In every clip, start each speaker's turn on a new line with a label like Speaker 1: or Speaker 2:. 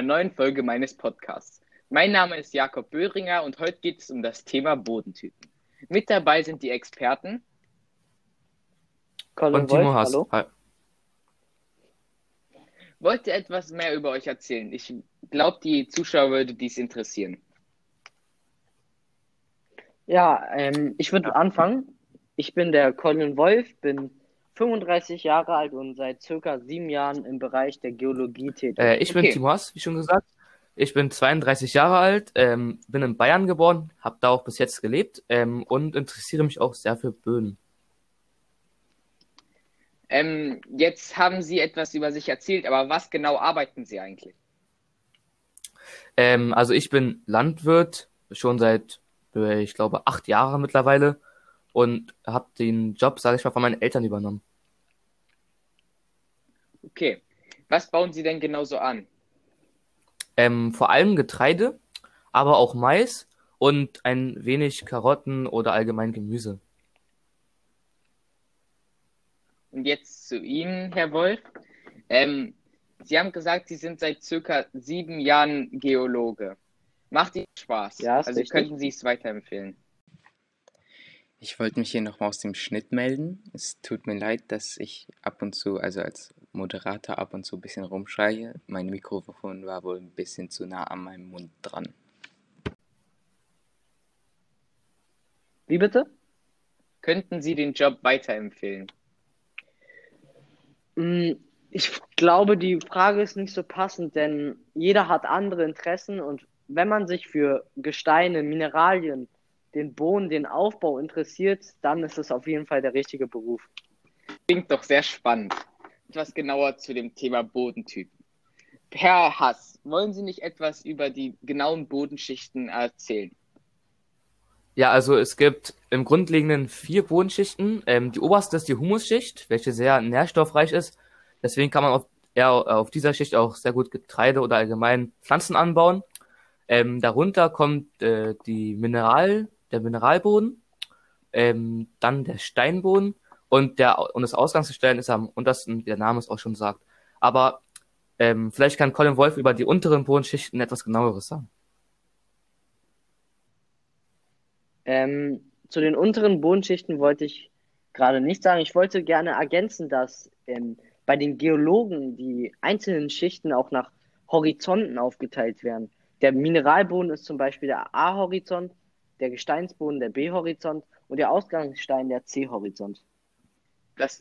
Speaker 1: Einer neuen Folge meines Podcasts. Mein Name ist Jakob Böhringer und heute geht es um das Thema Bodentypen. Mit dabei sind die Experten
Speaker 2: Colin
Speaker 3: Und Timo
Speaker 2: Wolf,
Speaker 3: Haas.
Speaker 2: hallo.
Speaker 3: Hi.
Speaker 1: Wollt ihr etwas mehr über euch erzählen? Ich glaube, die Zuschauer würde dies interessieren.
Speaker 2: Ja, ähm, ich würde anfangen. Ich bin der Colin Wolf, bin 35 Jahre alt und seit circa sieben Jahren im Bereich der Geologie tätig.
Speaker 3: Äh, ich bin
Speaker 1: Okay.
Speaker 3: Timo Haas, wie schon gesagt. Ich bin 32 Jahre alt, ähm, bin in Bayern geboren, habe da auch bis jetzt gelebt ähm, und interessiere mich auch sehr für Böden.
Speaker 1: Ähm, jetzt haben Sie etwas über sich erzählt, aber was genau arbeiten Sie eigentlich?
Speaker 3: Ähm, also ich bin Landwirt, schon seit, äh, ich glaube, acht Jahren mittlerweile und habe den Job, sage ich mal, von meinen Eltern übernommen.
Speaker 1: Okay. Was bauen Sie denn genau so an?
Speaker 3: Ähm, vor allem Getreide, aber auch Mais und ein wenig Karotten oder allgemein Gemüse.
Speaker 1: Und jetzt zu Ihnen, Herr Wolf. Ähm, Sie haben gesagt, Sie sind seit circa sieben Jahren Geologe. Macht Ihnen Spaß?
Speaker 2: Ja, ist
Speaker 1: also
Speaker 2: richtig.
Speaker 1: könnten Sie es weiterempfehlen?
Speaker 4: Ich wollte mich hier nochmal aus dem Schnitt melden. Es tut mir leid, dass ich ab und zu, also als Moderator ab und zu ein bisschen rumschreie. Mein Mikrofon war wohl ein bisschen zu nah an meinem Mund dran.
Speaker 2: Wie bitte?
Speaker 1: Könnten Sie den Job weiterempfehlen?
Speaker 2: Mm, Ich glaube, die Frage ist nicht so passend, denn jeder hat andere Interessen und wenn man sich für Gesteine, Mineralien, den Boden, den Aufbau interessiert, dann ist es auf jeden Fall der richtige Beruf.
Speaker 1: Klingt doch sehr spannend. Etwas genauer zu dem Thema Bodentypen. Herr Hass, wollen Sie nicht etwas über die genauen Bodenschichten erzählen?
Speaker 3: Ja, also es gibt im Grundlegenden vier Bodenschichten. Ähm, die oberste ist die Humusschicht, welche sehr nährstoffreich ist. Deswegen kann man auf, eher auf dieser Schicht auch sehr gut Getreide oder allgemein Pflanzen anbauen. Ähm, darunter kommt äh, die Mineral, der Mineralboden, ähm, dann der Steinboden und der und das Ausgangsgestein ist am untersten, wie der Name es auch schon sagt. Aber ähm, vielleicht kann Colin Wolf über die unteren Bodenschichten etwas genaueres sagen.
Speaker 2: Ähm, zu den unteren Bodenschichten wollte ich gerade nicht sagen. Ich wollte gerne ergänzen, dass ähm, bei den Geologen die einzelnen Schichten auch nach Horizonten aufgeteilt werden. Der Mineralboden ist zum Beispiel der A-Horizont, der Gesteinsboden der B-Horizont und der Ausgangsstein der C-Horizont.
Speaker 1: Das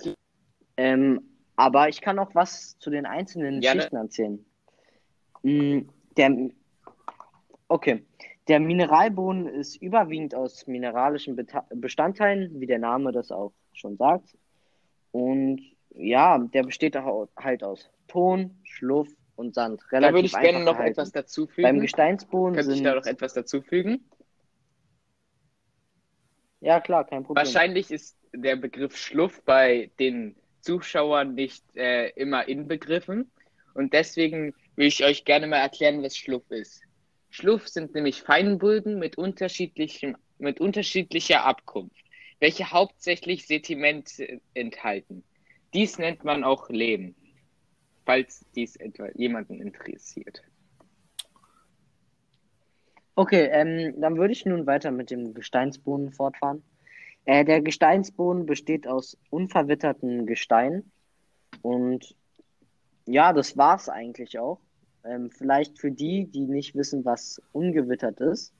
Speaker 2: Ähm, aber ich kann auch was zu den einzelnen
Speaker 1: Ja, ne?
Speaker 2: Schichten erzählen. Mm, Der, okay. Der Mineralboden ist überwiegend aus mineralischen Beta Bestandteilen, wie der Name das auch schon sagt. Und ja, der besteht auch halt aus Ton, Schluff und Sand.
Speaker 1: da
Speaker 2: Relativ
Speaker 1: würde ich gerne noch
Speaker 2: gehalten.
Speaker 1: etwas
Speaker 2: Beim
Speaker 1: dazufügen.
Speaker 2: Gesteinsboden
Speaker 1: Könnte ich
Speaker 2: sind,
Speaker 1: da noch etwas dazufügen?
Speaker 2: ja klar, kein Problem.
Speaker 1: Wahrscheinlich ist der Begriff Schluff bei den Zuschauern nicht äh, immer inbegriffen. Und deswegen will ich euch gerne mal erklären, was Schluff ist. Schluff sind nämlich Feinböden mit, unterschiedlichem, mit unterschiedlicher Abkunft, welche hauptsächlich Sediment enthalten. Dies nennt man auch Lehm, falls dies etwa jemanden interessiert.
Speaker 2: Okay, ähm, dann würde ich nun weiter mit dem Gesteinsboden fortfahren. Äh, der Gesteinsboden besteht aus unverwitterten Gestein und ja, das war's eigentlich auch. Ähm, vielleicht für die, die nicht wissen, was ungewittert ist.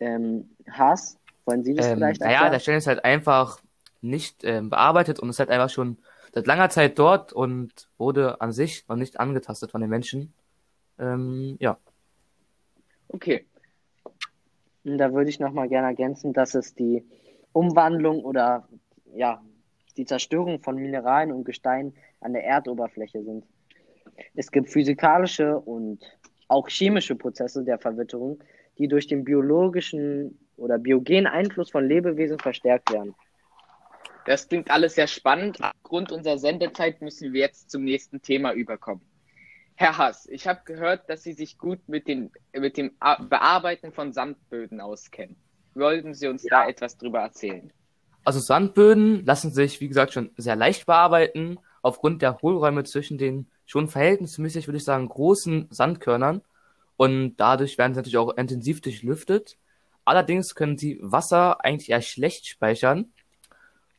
Speaker 2: Ähm, Haas, wollen Sie das
Speaker 3: Ähm,
Speaker 2: vielleicht
Speaker 3: naja,
Speaker 2: erklären?
Speaker 3: der Stein ist halt einfach nicht ähm, bearbeitet und ist halt einfach schon seit langer Zeit dort und wurde an sich noch nicht angetastet von den Menschen. Ähm, ja.
Speaker 1: Okay,
Speaker 2: Da würde ich nochmal gerne ergänzen, dass es die Umwandlung oder ja, die Zerstörung von Mineralien und Gestein an der Erdoberfläche sind. Es gibt physikalische und auch chemische Prozesse der Verwitterung, die durch den biologischen oder biogenen Einfluss von Lebewesen verstärkt werden.
Speaker 1: das klingt alles sehr spannend. Aufgrund unserer Sendezeit müssen wir jetzt zum nächsten Thema überkommen. Herr Hass, ich habe gehört, dass Sie sich gut mit, den, mit dem Bearbeiten von Sandböden auskennen. Wollten Sie uns da etwas drüber erzählen?
Speaker 3: Also Sandböden lassen sich, wie gesagt, schon sehr leicht bearbeiten, aufgrund der Hohlräume zwischen den schon verhältnismäßig, würde ich sagen, großen Sandkörnern und dadurch werden sie natürlich auch intensiv durchlüftet. Allerdings können sie Wasser eigentlich eher schlecht speichern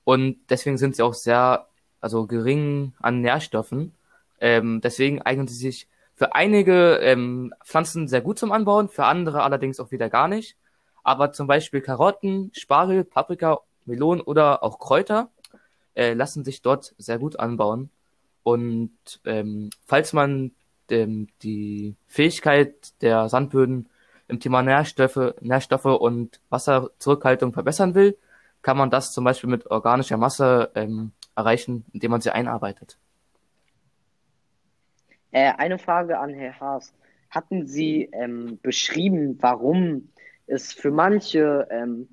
Speaker 3: und deswegen sind sie auch sehr, also gering an Nährstoffen. Ähm, deswegen eignen sie sich für einige ähm, Pflanzen sehr gut zum Anbauen, für andere allerdings auch wieder gar nicht. Aber zum Beispiel Karotten, Spargel, Paprika, Melonen oder auch Kräuter äh, lassen sich dort sehr gut anbauen. Und ähm, falls man ähm, die Fähigkeit der Sandböden im Thema Nährstoffe, Nährstoffe und Wasserzurückhaltung verbessern will, kann man das zum Beispiel mit organischer Masse ähm, erreichen, indem man sie einarbeitet.
Speaker 2: Äh, eine Frage an Herr Haas. Hatten Sie ähm, beschrieben, warum es für manche, ähm,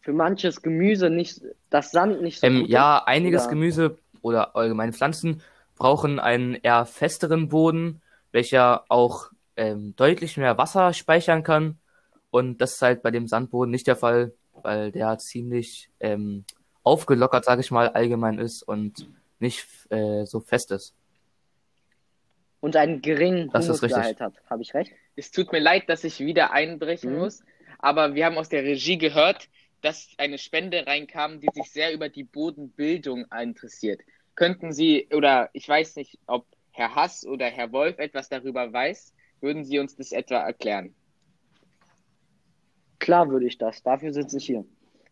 Speaker 2: für manches Gemüse nicht, das Sand nicht so
Speaker 3: Ähm,
Speaker 2: gut
Speaker 3: ja,
Speaker 2: ist?
Speaker 3: einiges
Speaker 2: Oder-
Speaker 3: Gemüse oder allgemeine Pflanzen brauchen einen eher festeren Boden, welcher auch ähm, deutlich mehr Wasser speichern kann. Und das ist halt bei dem Sandboden nicht der Fall, weil der ziemlich ähm, aufgelockert, sage ich mal, allgemein ist und nicht äh, so fest ist.
Speaker 2: Und einen geringen
Speaker 3: ist.
Speaker 2: Humusgehalt hat. Habe ich recht?
Speaker 1: Es tut mir leid, dass ich wieder einbrechen
Speaker 2: Mhm.
Speaker 1: muss, aber wir haben aus der Regie gehört, dass eine Spende reinkam, die sich sehr über die Bodenbildung interessiert. Könnten Sie, oder ich weiß nicht, ob Herr Hass oder Herr Wolf etwas darüber weiß, würden Sie uns das etwa erklären?
Speaker 2: Klar würde ich das. Dafür sitze ich hier.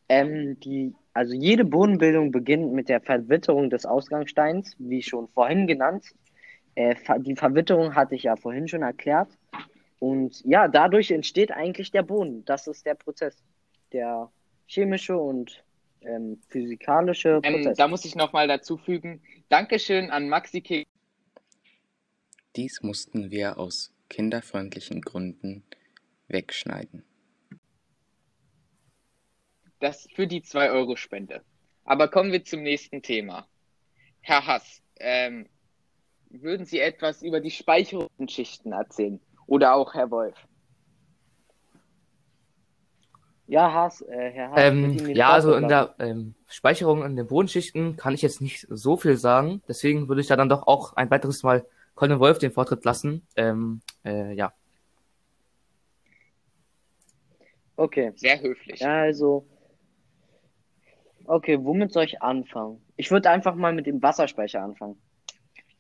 Speaker 2: Ähm, die, also jede Bodenbildung beginnt mit der Verwitterung des Ausgangssteins, wie schon vorhin genannt. Äh, die Verwitterung hatte ich ja vorhin schon erklärt. Und ja, dadurch entsteht eigentlich der Boden. Das ist der Prozess. Der chemische und ähm, physikalische
Speaker 1: Ähm,
Speaker 2: Prozess.
Speaker 1: da muss ich nochmal dazu fügen, Dankeschön an Maxi K.
Speaker 4: Dies mussten wir aus kinderfreundlichen Gründen wegschneiden.
Speaker 1: das für die 2-Euro-Spende. Aber kommen wir zum nächsten Thema. Herr Hass, ähm, würden Sie etwas über die Speicherungsschichten erzählen? Oder auch Herr Wolf?
Speaker 2: ja, Haas, äh, Herr Haas,
Speaker 3: Ähm, ja, also in der ähm, Speicherung in den Bodenschichten kann ich jetzt nicht so viel sagen. Deswegen würde ich da dann doch auch ein weiteres Mal Colin Wolf den Vortritt lassen. Ähm, äh, ja.
Speaker 2: Okay.
Speaker 1: Sehr höflich.
Speaker 2: Ja, also. Okay, womit soll ich anfangen? Ich würde einfach mal mit dem Wasserspeicher anfangen.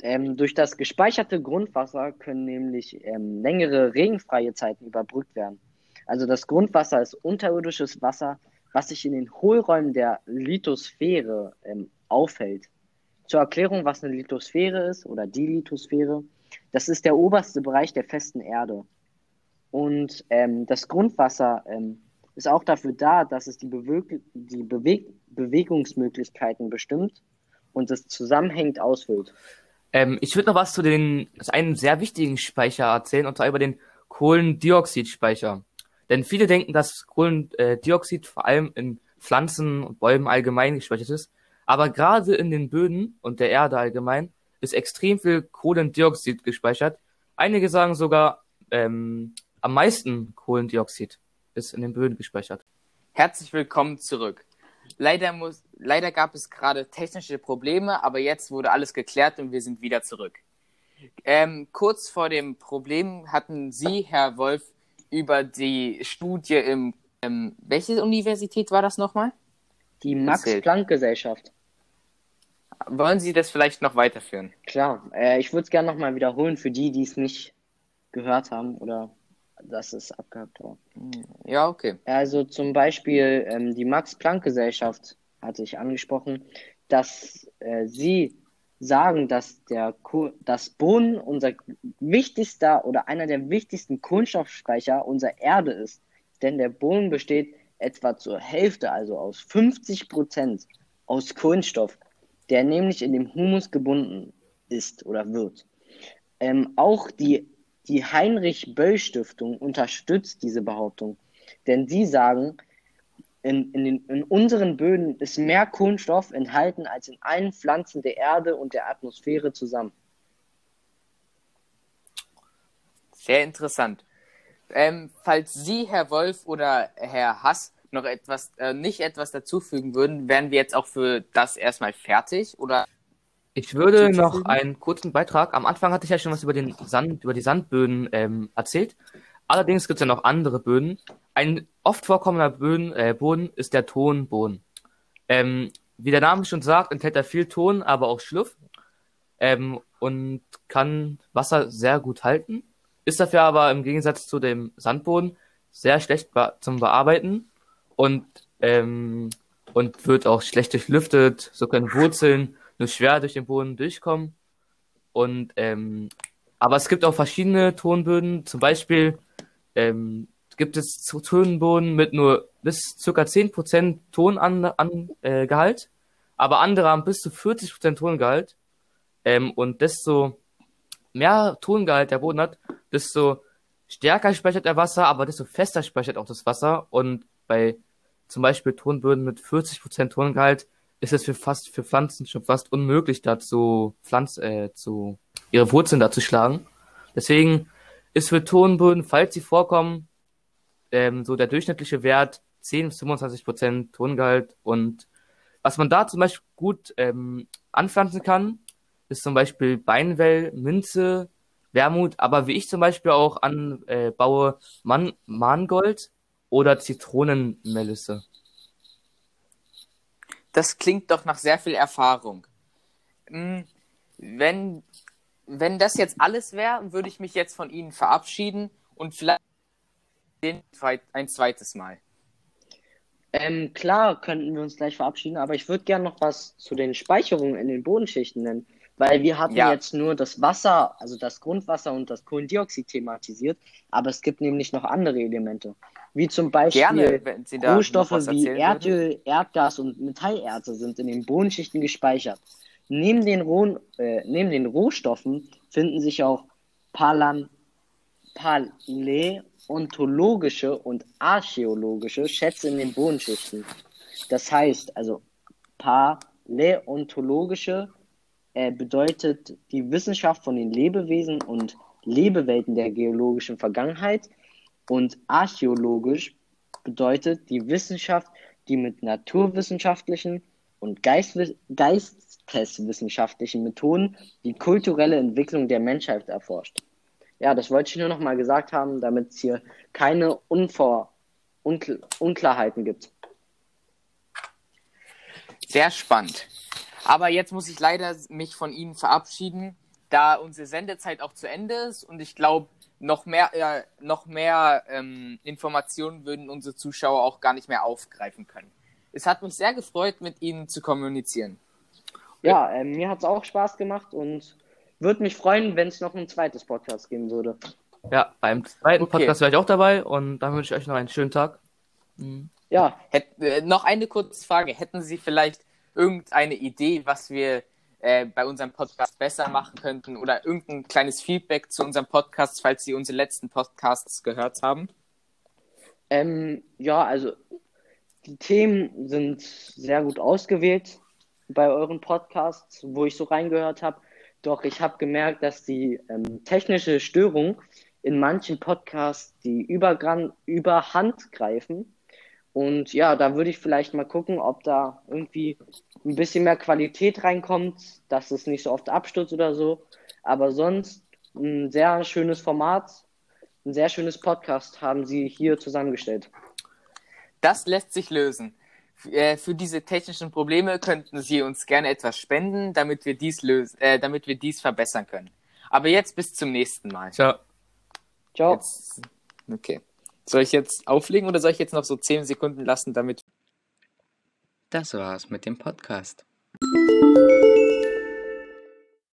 Speaker 2: Ähm, durch das gespeicherte Grundwasser können nämlich ähm, längere regenfreie Zeiten überbrückt werden. Also das Grundwasser ist unterirdisches Wasser, was sich in den Hohlräumen der Lithosphäre ähm, aufhält. Zur Erklärung, was eine Lithosphäre ist oder die Lithosphäre, das ist der oberste Bereich der festen Erde. Und ähm, das Grundwasser ähm, ist auch dafür da, dass es die, Beweg die Beweg Bewegungsmöglichkeiten bestimmt und es zusammenhängend ausfüllt.
Speaker 3: Ähm, ich würde noch was zu den, zu einem sehr wichtigen Speicher erzählen, und zwar über den Kohlendioxidspeicher. Denn viele denken, dass Kohlendioxid vor allem in Pflanzen und Bäumen allgemein gespeichert ist. Aber gerade in den Böden und der Erde allgemein ist extrem viel Kohlendioxid gespeichert. Einige sagen sogar, ähm, am meisten Kohlendioxid ist in den Böden gespeichert.
Speaker 1: Herzlich willkommen zurück. Leider, muss, leider gab es gerade technische Probleme, aber jetzt wurde alles geklärt und wir sind wieder zurück. Ähm, kurz vor dem Problem hatten Sie, Herr Wolf, über die Studie im, ähm, welche Universität war das nochmal?
Speaker 2: Die. Max-Planck-Gesellschaft.
Speaker 1: Wollen Sie das vielleicht noch weiterführen?
Speaker 2: Klar, äh, ich würde es gerne nochmal wiederholen für die, die es nicht gehört haben oder dass es abgehakt war.
Speaker 1: Ja, okay.
Speaker 2: Also zum Beispiel ähm, die Max-Planck-Gesellschaft hatte ich angesprochen, dass äh, sie sagen, dass der das Boden unser wichtigster oder einer der wichtigsten Kohlenstoffspeicher unserer Erde ist. Denn der Boden besteht etwa zur Hälfte, also aus 50 Prozent aus Kohlenstoff, der nämlich in dem Humus gebunden ist oder wird. Ähm, auch die, die Heinrich-Böll-Stiftung unterstützt diese Behauptung. Denn sie sagen, in, in, den, in unseren Böden ist mehr Kohlenstoff enthalten als in allen Pflanzen der Erde und der Atmosphäre zusammen.
Speaker 1: Sehr interessant. Ähm, falls Sie, Herr Wolf oder Herr Hass, noch etwas, äh, nicht etwas dazufügen würden, wären wir jetzt auch für das erstmal fertig oder?
Speaker 3: Ich würde noch einen kurzen Beitrag. Am Anfang hatte ich ja schon was über den Sand, über die Sandböden ähm, erzählt. Allerdings gibt es ja noch andere Böden. Ein oft vorkommender Böden, äh, Boden ist der Tonboden. Ähm, wie der Name schon sagt, enthält er viel Ton, aber auch Schluff. Ähm, und kann Wasser sehr gut halten. Ist dafür aber im Gegensatz zu dem Sandboden sehr schlecht be zum Bearbeiten und, ähm, und wird auch schlecht durchlüftet. So können Wurzeln nur schwer durch den Boden durchkommen. Und ähm, aber es gibt auch verschiedene Tonböden. Zum Beispiel ähm, gibt es Tonböden mit nur bis circa 10% Tonangehalt, an, äh, aber andere haben bis zu 40% Tongehalt. Ähm, und desto mehr Tongehalt der Boden hat, desto stärker speichert er Wasser, aber desto fester speichert auch das Wasser. Und bei zum Beispiel Tonböden mit 40% Tongehalt ist es für fast für Pflanzen schon fast unmöglich, dazu Pflanz, äh, zu ihre Wurzeln da zu schlagen. Deswegen ist für Tonböden, falls sie vorkommen, ähm, so der durchschnittliche Wert 10 bis 25% Tongehalt. Und was man da zum Beispiel gut ähm, anpflanzen kann, ist zum Beispiel Beinwell, Minze, Wermut, aber wie ich zum Beispiel auch anbaue, äh, Man Mangold oder Zitronenmelisse.
Speaker 1: Das klingt doch nach sehr viel Erfahrung. Hm, Wenn, wenn das jetzt alles wäre, würde ich mich jetzt von Ihnen verabschieden und vielleicht ein zweites Mal.
Speaker 2: Ähm, klar könnten wir uns gleich verabschieden, aber ich würde gerne noch was zu den Speicherungen in den Bodenschichten nennen, weil wir hatten
Speaker 1: Ja.
Speaker 2: jetzt nur das Wasser, also das Grundwasser und das Kohlendioxid thematisiert, aber es gibt nämlich noch andere Elemente, wie zum Beispiel
Speaker 1: Gerne,
Speaker 2: Rohstoffe wie
Speaker 1: erzählen würden.
Speaker 2: Erdöl, Erdgas und Metallerze sind in den Bodenschichten gespeichert. Neben den, Roh äh, neben den Rohstoffen finden sich auch paläontologische und archäologische Schätze in den Bodenschichten. Das heißt, also paläontologische äh, bedeutet die Wissenschaft von den Lebewesen und Lebewelten der geologischen Vergangenheit und archäologisch bedeutet die Wissenschaft, die mit naturwissenschaftlichen und geisteswissenschaftlichen Methoden die kulturelle Entwicklung der Menschheit erforscht. Ja, das wollte ich nur noch mal gesagt haben, damit es hier keine Unvor Unkl Unklarheiten gibt.
Speaker 1: Sehr spannend. Aber jetzt muss ich leider mich von Ihnen verabschieden, da unsere Sendezeit auch zu Ende ist und ich glaube, noch mehr, äh, noch mehr ähm, Informationen würden unsere Zuschauer auch gar nicht mehr aufgreifen können. Es hat mich sehr gefreut, mit Ihnen zu kommunizieren.
Speaker 2: Ja, äh, mir hat es auch Spaß gemacht und würde mich freuen, wenn es noch ein zweites Podcast geben würde.
Speaker 3: Ja, beim zweiten
Speaker 1: Okay.
Speaker 3: Podcast wäre ich auch dabei und dann wünsche ich euch noch einen schönen Tag. Mhm.
Speaker 2: Ja,
Speaker 1: Hätt, äh, noch eine kurze Frage. Hätten Sie vielleicht irgendeine Idee, was wir äh, bei unserem Podcast besser machen könnten oder irgendein kleines Feedback zu unserem Podcast, falls Sie unsere letzten Podcasts gehört haben?
Speaker 2: Ähm, ja, also die Themen sind sehr gut ausgewählt bei euren Podcasts, wo ich so reingehört habe. Doch ich habe gemerkt, dass die ähm, technische Störung in manchen Podcasts die Übergran Überhand greifen. Und ja, da würde ich vielleicht mal gucken, ob da irgendwie ein bisschen mehr Qualität reinkommt, dass es nicht so oft abstürzt oder so. Aber sonst ein sehr schönes Format, ein sehr schönes Podcast haben sie hier zusammengestellt.
Speaker 1: Das lässt sich lösen. Äh, für diese technischen Probleme könnten Sie uns gerne etwas spenden, damit wir dies lösen, äh, damit wir dies verbessern können. Aber jetzt bis zum nächsten Mal.
Speaker 3: Ciao.
Speaker 2: Ciao.
Speaker 1: Jetzt, okay. Soll ich jetzt auflegen oder soll ich jetzt noch so 10 Sekunden lassen, damit
Speaker 4: Das war's mit dem Podcast.